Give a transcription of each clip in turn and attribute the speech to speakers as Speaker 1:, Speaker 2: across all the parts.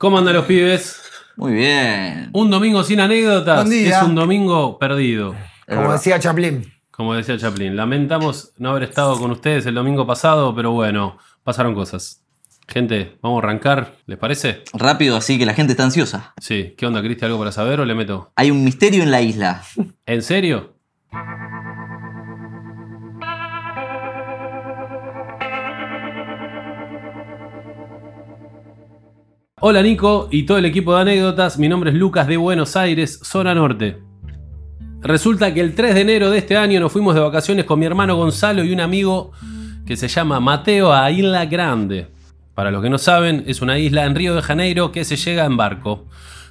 Speaker 1: ¿cómo andan los pibes?
Speaker 2: Muy bien.
Speaker 1: Un domingo sin anécdotas
Speaker 3: Buen día.
Speaker 1: es un domingo perdido.
Speaker 3: Como decía Chaplin.
Speaker 1: Como decía Chaplin, lamentamos no haber estado con ustedes el domingo pasado, pero bueno, pasaron cosas. Gente, vamos a arrancar, ¿les parece?
Speaker 2: Rápido, así que la gente está ansiosa.
Speaker 1: Sí, ¿qué onda, Cristi? ¿Algo para saber o le meto?
Speaker 2: Hay un misterio en la isla.
Speaker 1: ¿En serio? Hola Nico y todo el equipo de anécdotas, mi nombre es Lucas de Buenos Aires, zona norte. Resulta que el 3 de enero de este año nos fuimos de vacaciones con mi hermano Gonzalo y un amigo que se llama Mateo a Isla Grande. Para los que no saben, es una isla en Río de Janeiro que se llega en barco.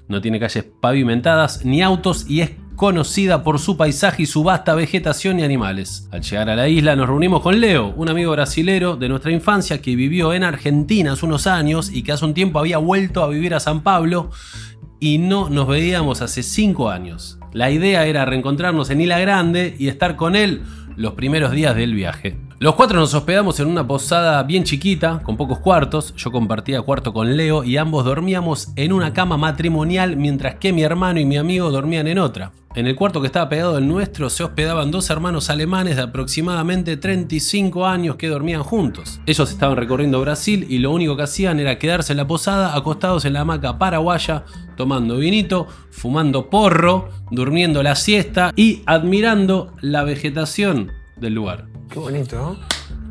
Speaker 1: No tiene calles pavimentadas ni autos y es conocida por su paisaje y su vasta vegetación y animales. Al llegar a la isla nos reunimos con Leo, un amigo brasilero de nuestra infancia que vivió en Argentina hace unos años y que hace un tiempo había vuelto a vivir a San Pablo y no nos veíamos hace 5 años. La idea era reencontrarnos en Isla Grande y estar con él los primeros días del viaje. Los cuatro nos hospedamos en una posada bien chiquita, con pocos cuartos. Yo compartía cuarto con Leo y ambos dormíamos en una cama matrimonial mientras que mi hermano y mi amigo dormían en otra. En el cuarto que estaba pegado al nuestro se hospedaban dos hermanos alemanes de aproximadamente 35 años que dormían juntos. Ellos estaban recorriendo Brasil y lo único que hacían era quedarse en la posada acostados en la hamaca paraguaya, tomando vinito, fumando porro, durmiendo la siesta y admirando la vegetación del lugar.
Speaker 3: Qué bonito, ¿no?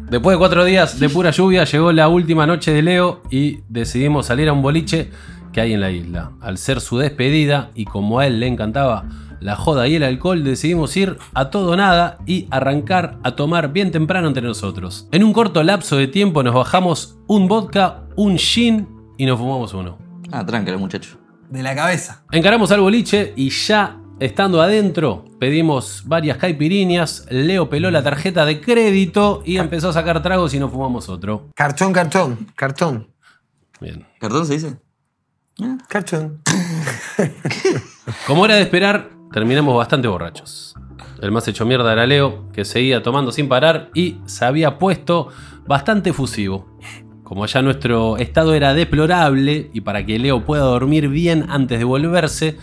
Speaker 1: Después de cuatro días de pura lluvia, llegó la última noche de Leo y decidimos salir a un boliche que hay en la isla. Al ser su despedida y como a él le encantaba la joda y el alcohol, decidimos ir a todo nada y arrancar a tomar bien temprano entre nosotros. En un corto lapso de tiempo nos bajamos un vodka, un gin y nos fumamos uno.
Speaker 2: Ah, tranquilo, muchacho.
Speaker 3: De la cabeza.
Speaker 1: Encaramos al boliche y ya estando adentro pedimos varias caipiriñas, Leo peló la tarjeta de crédito y empezó a sacar tragos y nos fumamos otro.
Speaker 3: Cartón, cartón, cartón,
Speaker 1: Bien.
Speaker 2: ¿Cartón se dice?
Speaker 3: cartón.
Speaker 1: Como era de esperar, terminamos bastante borrachos. El más hecho mierda era Leo, que seguía tomando sin parar y se había puesto bastante fusivo. Como ya nuestro estado era deplorable y para que Leo pueda dormir bien antes de volverse,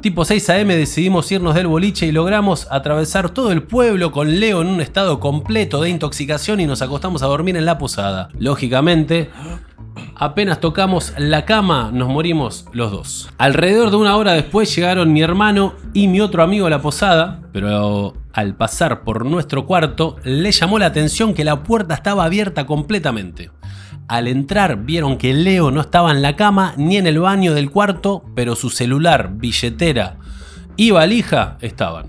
Speaker 1: tipo 6 am decidimos irnos del boliche y logramos atravesar todo el pueblo con Leo en un estado completo de intoxicación y nos acostamos a dormir en la posada. Lógicamente, Apenas tocamos la cama, nos morimos los dos. Alrededor de una hora después llegaron mi hermano y mi otro amigo a la posada, pero al pasar por nuestro cuarto le llamó la atención que la puerta estaba abierta completamente. Al entrar vieron que Leo no estaba en la cama ni en el baño del cuarto, pero su celular, billetera y valija estaban.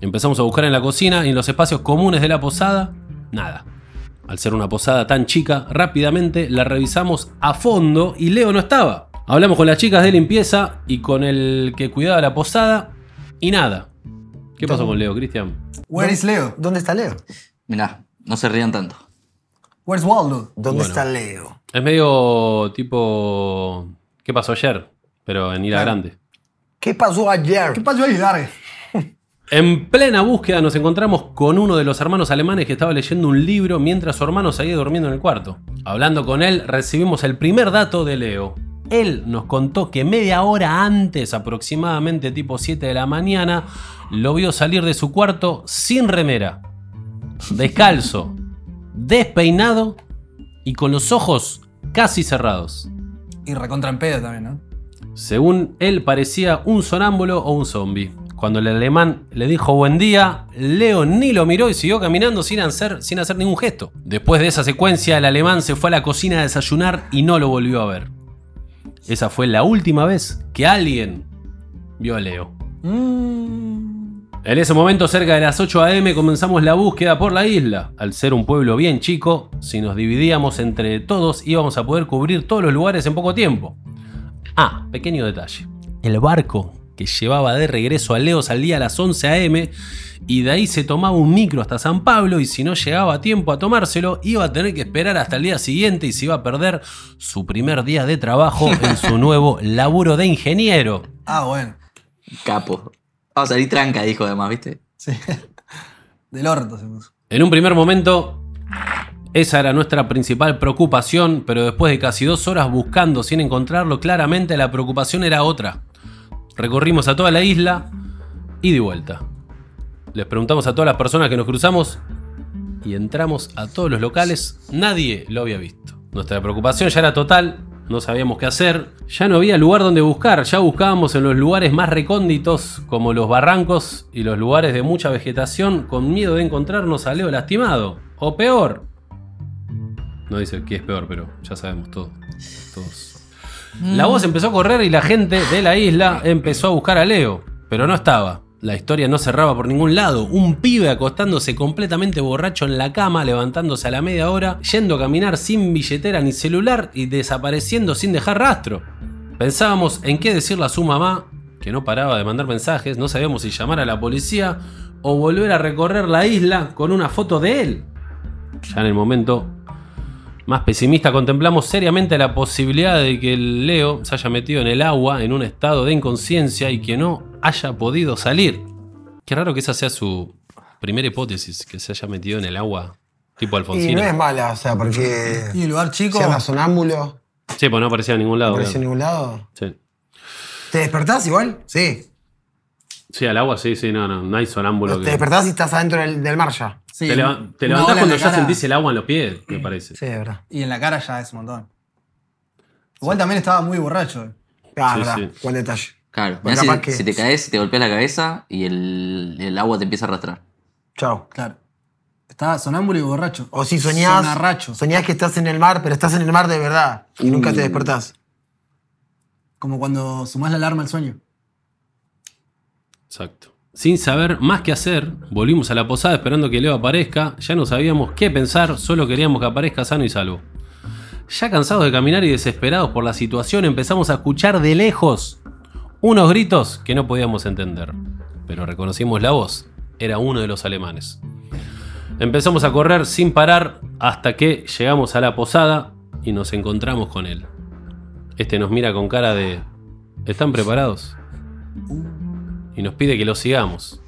Speaker 1: Empezamos a buscar en la cocina y en los espacios comunes de la posada, nada. Al ser una posada tan chica, rápidamente la revisamos a fondo y Leo no estaba. Hablamos con las chicas de limpieza y con el que cuidaba la posada y nada. ¿Qué pasó con Leo, Cristian?
Speaker 4: Where is Leo?
Speaker 3: ¿Dónde está Leo?
Speaker 2: Mirá, no se rían tanto.
Speaker 4: Where's Waldo?
Speaker 3: ¿Dónde
Speaker 1: Bueno.
Speaker 3: está Leo?
Speaker 1: Es medio tipo... ¿Qué pasó ayer? Pero en Ira Grande.
Speaker 3: ¿Qué pasó ayer?
Speaker 4: ¿Qué pasó Dare?
Speaker 1: En plena búsqueda nos encontramos con uno de los hermanos alemanes que estaba leyendo un libro mientras su hermano seguía durmiendo en el cuarto. Hablando con él, recibimos el primer dato de Leo. Él nos contó que media hora antes, aproximadamente tipo 7 de la mañana, lo vio salir de su cuarto sin remera, descalzo, despeinado y con los ojos casi cerrados.
Speaker 4: Y recontra en pedo también, ¿no?
Speaker 1: Según él parecía un sonámbulo o un zombie. Cuando el alemán le dijo buen día, Leo ni lo miró y siguió caminando sin hacer, sin hacer ningún gesto. Después de esa secuencia, el alemán se fue a la cocina a desayunar y no lo volvió a ver. Esa fue la última vez que alguien vio a Leo. En ese momento, cerca de las 8 am, comenzamos la búsqueda por la isla. Al ser un pueblo bien chico, si nos dividíamos entre todos íbamos a poder cubrir todos los lugares en poco tiempo. Ah, pequeño detalle. El barco que llevaba de regreso a Leo salía a las 11 a.m. y de ahí se tomaba un micro hasta San Pablo y si no llegaba a tiempo a tomárselo iba a tener que esperar hasta el día siguiente y se iba a perder su primer día de trabajo en su nuevo laburo de ingeniero.
Speaker 4: Ah, bueno.
Speaker 2: Capo. Vamos a salir tranca, dijo además, ¿viste?
Speaker 4: Sí. Del orto se puso.
Speaker 1: En un primer momento, esa era nuestra principal preocupación, pero después de casi dos horas buscando sin encontrarlo, claramente la preocupación era otra. Recorrimos a toda la isla y de vuelta. Les preguntamos a todas las personas que nos cruzamos y entramos a todos los locales, nadie lo había visto. Nuestra preocupación ya era total, no sabíamos qué hacer, ya no había lugar donde buscar, ya buscábamos en los lugares más recónditos como los barrancos y los lugares de mucha vegetación con miedo de encontrarnos a Leo lastimado. O peor. No dice qué es peor, pero ya sabemos todo. Todos. La voz empezó a correr y la gente de la isla empezó a buscar a Leo, pero no estaba. La historia no cerraba por ningún lado. Un pibe acostándose completamente borracho en la cama, levantándose a la media hora, yendo a caminar sin billetera ni celular y desapareciendo sin dejar rastro. Pensábamos en qué decirle a su mamá, que no paraba de mandar mensajes, no sabíamos si llamar a la policía o volver a recorrer la isla con una foto de él. Ya en el momento más pesimista contemplamos seriamente la posibilidad de que el Leo se haya metido en el agua en un estado de inconsciencia y que no haya podido salir. Qué raro que esa sea su primera hipótesis, que se haya metido en el agua tipo
Speaker 3: Y
Speaker 1: Alfonsina.
Speaker 3: no es mala, o sea, porque.
Speaker 4: Y el lugar chico.
Speaker 3: Se llama sonámbulo.
Speaker 1: Sí, pues no aparecía en ningún
Speaker 3: No
Speaker 1: lado.
Speaker 3: apareció en
Speaker 1: claro.
Speaker 3: ningún lado.
Speaker 1: Sí.
Speaker 3: ¿Te despertás igual? Sí.
Speaker 1: Sí, al agua sí, sí, no, no, no hay sonámbulo
Speaker 3: Te
Speaker 1: que...
Speaker 3: despertás y estás adentro del, del mar ya.
Speaker 4: Sí,
Speaker 1: Te, leva- te levantás
Speaker 4: en
Speaker 1: cuando ya
Speaker 4: cara.
Speaker 1: sentís el agua en los pies, me parece.
Speaker 3: Sí, de verdad.
Speaker 4: Y en la cara ya es un montón. Igual también estaba muy borracho.
Speaker 3: Ah,
Speaker 1: Sí,
Speaker 3: verdad.
Speaker 1: sí.
Speaker 3: Buen detalle.
Speaker 2: Claro.
Speaker 3: Bueno, capaz
Speaker 2: si,
Speaker 3: que-
Speaker 2: si te caes, te golpea la cabeza y el, el agua te empieza a arrastrar.
Speaker 3: Chao.
Speaker 4: Claro. Estaba sonámbulo y borracho.
Speaker 3: O si soñás,
Speaker 4: Sonarracho.
Speaker 3: soñás que estás en el mar, pero estás en el mar de verdad y nunca
Speaker 1: Uh.
Speaker 3: te despertás.
Speaker 4: Como cuando sumás la alarma al sueño.
Speaker 1: Exacto. Sin saber más qué hacer, volvimos a la posada esperando que Leo aparezca. Ya no sabíamos qué pensar, solo queríamos que aparezca sano y salvo. Ya cansados de caminar y desesperados por la situación, empezamos a escuchar de lejos unos gritos que no podíamos entender. Pero reconocimos la voz. Era uno de los alemanes. Empezamos a correr sin parar hasta que llegamos a la posada y nos encontramos con él. Este nos mira con cara de... ¿Están preparados? y nos pide que lo sigamos.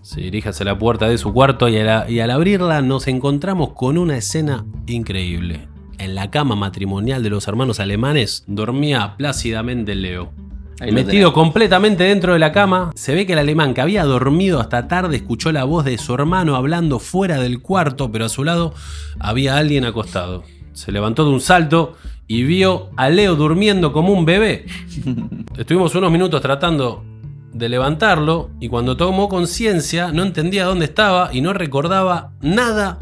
Speaker 1: Se dirige hacia la puerta de su cuarto y, y al abrirla nos encontramos con una escena increíble. En la cama matrimonial de los hermanos alemanes dormía plácidamente Leo.
Speaker 2: Ahí
Speaker 1: Metido completamente dentro de la cama, se ve que el alemán que había dormido hasta tarde escuchó la voz de su hermano hablando fuera del cuarto, pero a su lado había alguien acostado. Se levantó de un salto y vio a Leo durmiendo como un bebé. Estuvimos unos minutos tratando de levantarlo y cuando tomó conciencia no entendía dónde estaba y no recordaba nada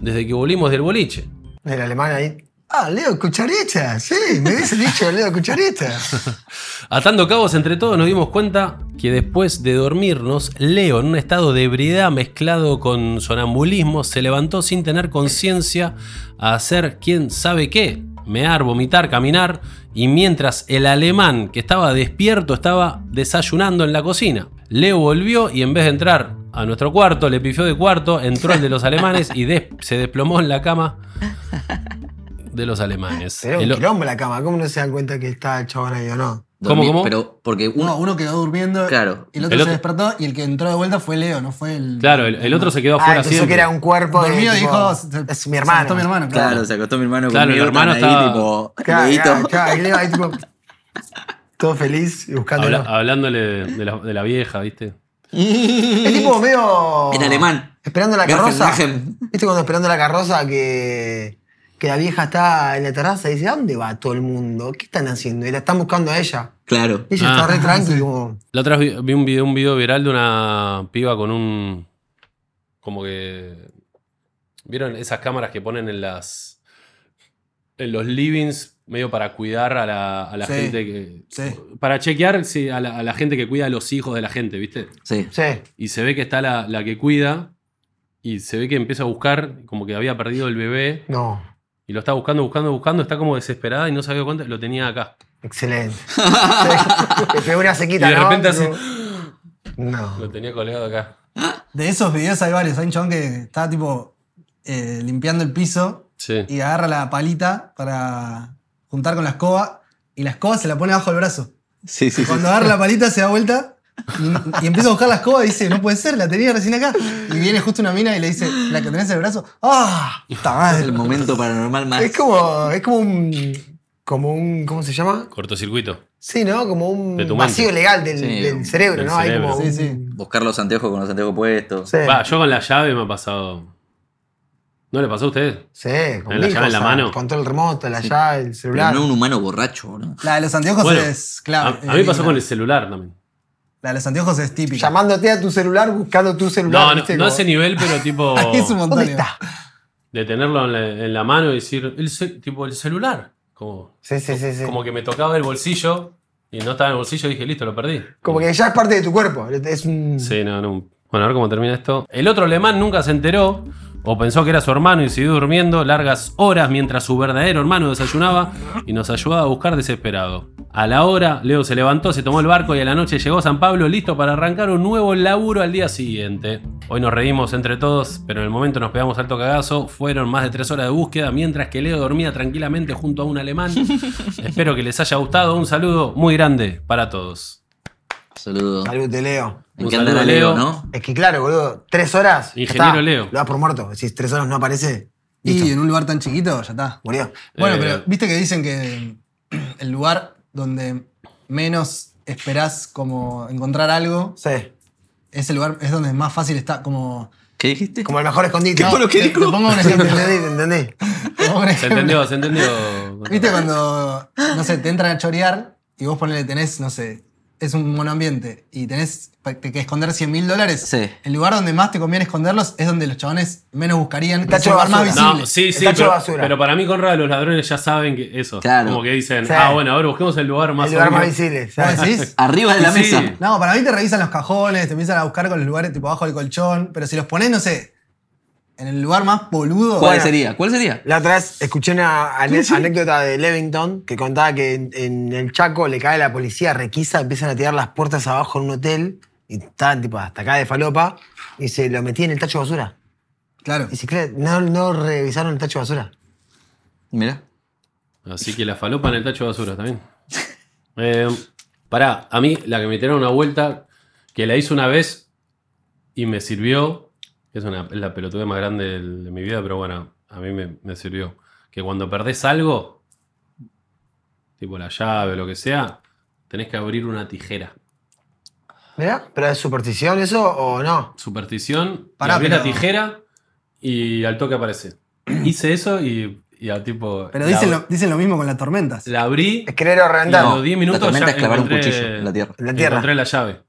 Speaker 1: desde que volvimos del boliche.
Speaker 3: El alemán ahí. Ah, Leo Cucharita. Sí, me hubiese dicho Leo Cucharita.
Speaker 1: Atando cabos entre todos nos dimos cuenta que después de dormirnos, Leo en un estado de ebriedad mezclado con sonambulismo se levantó sin tener conciencia a hacer quién sabe qué, mear, vomitar, caminar y mientras el alemán que estaba despierto estaba desayunando en la cocina. Leo volvió y en vez de entrar a nuestro cuarto, le pifió de cuarto, entró el de los alemanes y des- se desplomó en la cama de los alemanes.
Speaker 3: Pero un
Speaker 1: El
Speaker 3: quilombo la cama. ¿Cómo no se dan cuenta que está el chabón ahí o no?
Speaker 1: ¿Cómo?
Speaker 2: Pero porque uno.
Speaker 4: Uno, uno quedó durmiendo.
Speaker 2: Claro.
Speaker 4: Y el otro
Speaker 1: El
Speaker 4: se
Speaker 1: otro-
Speaker 4: despertó y el que entró de vuelta fue Leo, no fue el.
Speaker 1: Claro, el, el otro se quedó
Speaker 3: Ah,
Speaker 1: afuera
Speaker 3: pensó
Speaker 1: siempre.
Speaker 3: que era un cuerpo.
Speaker 4: Dormido dijo. se-
Speaker 3: es
Speaker 4: se
Speaker 3: mi hermano.
Speaker 4: acostó mi hermano, claro.
Speaker 2: Claro, se acostó mi hermano
Speaker 1: Claro, el hermano
Speaker 2: estaban ahí,
Speaker 1: estaba-
Speaker 2: tipo,
Speaker 3: Claro, claro, Leo ahí tipo. Todo feliz y.
Speaker 1: Habla- hablándole de la, de la vieja, ¿viste?
Speaker 3: Es tipo medio.
Speaker 2: En alemán.
Speaker 3: Esperando la carroza. ¿Viste cuando esperando la carroza que, que la vieja está en la terraza y dice, ¿a dónde va todo el mundo? ¿Qué están haciendo? Y la están buscando a ella.
Speaker 2: Claro.
Speaker 3: Y ella
Speaker 1: Ah.
Speaker 3: está re tranqui, como.
Speaker 1: La otra vez vi vi un video, un video viral de una piba con un. Como que. ¿Vieron esas cámaras que ponen en las. en los livings, medio para cuidar a la, a la
Speaker 4: Sí,
Speaker 1: gente que.
Speaker 4: sí.
Speaker 1: Para chequear sí, a, la, a la gente que cuida a los hijos de la gente, ¿viste?
Speaker 2: Sí.
Speaker 3: Sí.
Speaker 1: Y se ve que está la, la que cuida. Y se ve que empieza a buscar, como que había perdido el bebé.
Speaker 3: No.
Speaker 1: Y lo está buscando, buscando, buscando. Está como desesperada y no se había cuenta. Lo tenía acá.
Speaker 3: Excelente. Pegó una
Speaker 1: Y de
Speaker 3: ¿no?
Speaker 1: repente así.
Speaker 3: No.
Speaker 1: Lo tenía colgado acá.
Speaker 4: De esos videos hay varios. Hay un chabón que está tipo eh, limpiando el piso
Speaker 1: Sí.
Speaker 4: y agarra la palita para juntar con la escoba y la escoba se la pone bajo el brazo.
Speaker 2: Sí, sí, sí.
Speaker 4: Cuando agarra la palita se da vuelta y, y empieza a buscar la escoba y dice, no puede ser, la tenía recién acá. Y viene justo una mina y le dice, ¿la que tenés en el brazo? ¡Ah! ¡Puta
Speaker 2: Es el momento paranormal más.
Speaker 3: Es como, es como un. Como un. ¿Cómo se llama?
Speaker 1: Cortocircuito.
Speaker 3: Sí, ¿no? Como un
Speaker 1: De tu mente.
Speaker 3: vacío legal del,
Speaker 2: Sí,
Speaker 3: del cerebro,
Speaker 1: del
Speaker 3: ¿no? Hay
Speaker 1: cerebro.
Speaker 3: como
Speaker 4: Sí,
Speaker 3: un-
Speaker 4: sí.
Speaker 2: Buscar los anteojos con los anteojos puestos.
Speaker 3: Sí.
Speaker 1: Va, yo con la llave me ha pasado. ¿No le pasó a usted?
Speaker 3: Sí, con
Speaker 1: ¿En la
Speaker 3: mil
Speaker 1: llave en la
Speaker 3: cosas.
Speaker 1: mano?
Speaker 3: Control remoto, la llave, el
Speaker 2: Pero
Speaker 3: celular.
Speaker 2: no un humano borracho, ¿no?
Speaker 4: La de los anteojos
Speaker 1: Bueno,
Speaker 4: es
Speaker 1: A,
Speaker 4: clave.
Speaker 1: a mí pasó
Speaker 4: Eh,
Speaker 1: con el celular también.
Speaker 4: La de los anteojos es típica.
Speaker 3: Llamándote a tu celular, buscando tu celular.
Speaker 1: No, no,
Speaker 3: ¿viste?
Speaker 1: no a ese nivel, pero tipo.
Speaker 4: Ahí es un montón.
Speaker 3: ¿Dónde está?
Speaker 1: de tenerlo en la, en la mano y decir, el tipo el celular. Como,
Speaker 3: Sí, sí, sí. sí.
Speaker 1: como que me tocaba el bolsillo y no estaba en el bolsillo y dije, listo, lo perdí.
Speaker 3: Como que ya es parte de tu cuerpo. Es un.
Speaker 1: Sí, no, no. Bueno, a ver cómo termina esto. El otro alemán nunca se enteró o pensó que era su hermano y siguió durmiendo largas horas mientras su verdadero hermano desayunaba y nos ayudaba a buscar desesperado. A la hora, Leo se levantó, se tomó el barco y a la noche llegó a San Pablo listo para arrancar un nuevo laburo al día siguiente. Hoy nos reímos entre todos, pero en el momento nos pegamos alto cagazo. Fueron más de tres horas de búsqueda mientras que Leo dormía tranquilamente junto a un alemán. Espero que les haya gustado. Un saludo muy grande para todos.
Speaker 2: Saludos.
Speaker 3: Salud, te leo.
Speaker 2: Me encanta Leo,
Speaker 1: Leo.
Speaker 2: ¿no?
Speaker 3: Es que claro, boludo. Tres horas.
Speaker 1: Ingeniero
Speaker 3: está.
Speaker 1: Leo.
Speaker 3: Lo das por muerto. Decís, tres horas no aparece. Listo.
Speaker 4: Y en un lugar tan chiquito, ya está.
Speaker 3: Murió.
Speaker 4: Bueno,
Speaker 1: Eh,
Speaker 4: pero viste que dicen que el lugar donde menos esperás como encontrar algo,
Speaker 3: Sí.
Speaker 4: ese lugar es donde más fácil está como...
Speaker 2: ¿Qué dijiste?
Speaker 3: Como el mejor escondite.
Speaker 2: ¿Qué fue lo que
Speaker 4: te,
Speaker 2: dijo?
Speaker 4: te pongo un
Speaker 3: ¿Te
Speaker 4: ejemplo.
Speaker 3: entendí? ¿Te entendí?
Speaker 1: Se entendió, se entendió.
Speaker 4: ¿Viste cuando, no sé, te entran a chorear y vos ponele, tenés, no sé, es un monoambiente y tenés que esconder 100 mil dólares?
Speaker 2: Sí.
Speaker 4: El lugar donde más te conviene esconderlos es donde los chabones menos buscarían.
Speaker 3: tacho
Speaker 4: el lugar
Speaker 3: de
Speaker 4: más
Speaker 3: basura.
Speaker 4: visible.
Speaker 1: No, sí,
Speaker 3: El
Speaker 1: sí,
Speaker 3: tacho de
Speaker 1: pero,
Speaker 3: basura.
Speaker 1: pero para mí, Conrad, los ladrones ya saben que eso.
Speaker 2: Claro.
Speaker 1: Como que dicen,
Speaker 3: Sí.
Speaker 1: ah, bueno, ahora busquemos el lugar más
Speaker 3: El lugar
Speaker 1: obvio".
Speaker 3: más visible.
Speaker 4: ¿Vos
Speaker 3: ¿sabes?
Speaker 4: decís?
Speaker 2: Arriba de la
Speaker 1: Sí.
Speaker 2: mesa.
Speaker 4: No, para mí te revisan los cajones, te empiezan a buscar con los lugares tipo abajo del colchón, pero si los pones, no sé, en el lugar más boludo.
Speaker 2: ¿Cuál
Speaker 3: Bueno.
Speaker 2: sería? ¿Cuál sería?
Speaker 3: La otra vez escuché una ane- anécdota de Levington que contaba que en, en el Chaco le cae la policía, requisa, empiezan a tirar las puertas abajo en un hotel y estaban tipo hasta acá de falopa y se lo metía en el tacho de basura.
Speaker 4: Claro.
Speaker 3: Y si no, no revisaron el tacho de basura.
Speaker 2: Mira.
Speaker 1: Así que la falopa en el tacho de basura también. Eh, pará, a mí la que me tiraron una vuelta, que la hice una vez y me sirvió, es, una, es la pelotuda más grande de, de mi vida, pero bueno, a mí me, me sirvió. Que cuando perdés algo, tipo la llave o lo que sea, tenés que abrir una tijera.
Speaker 3: ¿Mirá? ¿Pero es superstición eso o no?
Speaker 1: Superstición,
Speaker 4: Pará, pero-
Speaker 1: la tijera y al toque aparece. Hice eso y, y a tipo...
Speaker 4: Pero
Speaker 1: la-
Speaker 4: dicen lo, dicen lo mismo con las tormentas.
Speaker 1: La abrí
Speaker 3: Es querer o
Speaker 1: y a
Speaker 3: reventar.
Speaker 1: los 10 minutos
Speaker 2: la tormenta
Speaker 1: ya
Speaker 2: es clavar un
Speaker 1: encontré-
Speaker 2: cuchillo en la tierra.
Speaker 3: En la tierra.
Speaker 1: Encontré la llave.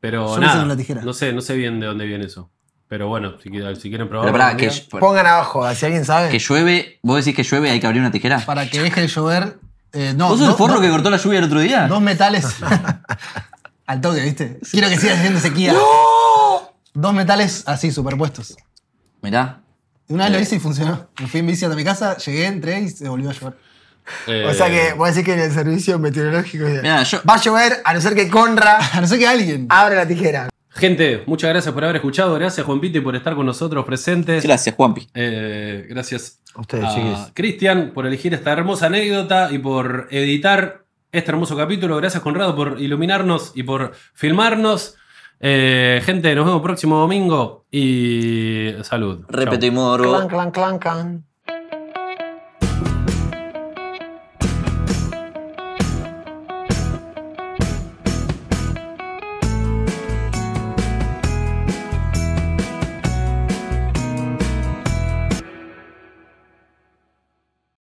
Speaker 1: Pero
Speaker 4: Yo
Speaker 1: nada.
Speaker 4: con la tijera.
Speaker 1: No sé, no sé bien de dónde viene eso. Pero bueno, si, quieren- si quieren probar.
Speaker 2: Pero pará, que,
Speaker 3: Pongan abajo, si alguien sabe.
Speaker 2: que llueve. ¿Vos decís que llueve hay que abrir una tijera?
Speaker 4: Para que deje de llover. eh, no,
Speaker 2: ¿Vos sos el forro que cortó la lluvia el otro día?
Speaker 4: Dos metales. al toque, ¿viste? Quiero que sigas haciendo sequía. Dos metales así, superpuestos.
Speaker 2: Mirá.
Speaker 4: Una vez lo hice y funcionó. Me fui en bici hasta mi casa, llegué, entré y se volvió a llover.
Speaker 1: Eh,
Speaker 3: O sea que vos decís que en el servicio meteorológico
Speaker 2: Mirá, yo-
Speaker 3: va a llover a no ser que Conra
Speaker 4: A no ser que alguien.
Speaker 3: abre la tijera.
Speaker 1: Gente, muchas gracias por haber escuchado. Gracias, Juan Pite, por estar con nosotros presentes.
Speaker 2: Gracias, Juanpi.
Speaker 1: Eh, gracias
Speaker 3: A ustedes,
Speaker 1: a. Cristian por elegir esta hermosa anécdota y por editar este hermoso capítulo. Gracias, Conrado, por iluminarnos y por filmarnos. Eh, gente, nos vemos próximo domingo y salud. Chau.
Speaker 2: Repeto y morbo.
Speaker 3: Clan, clan, clan, clan.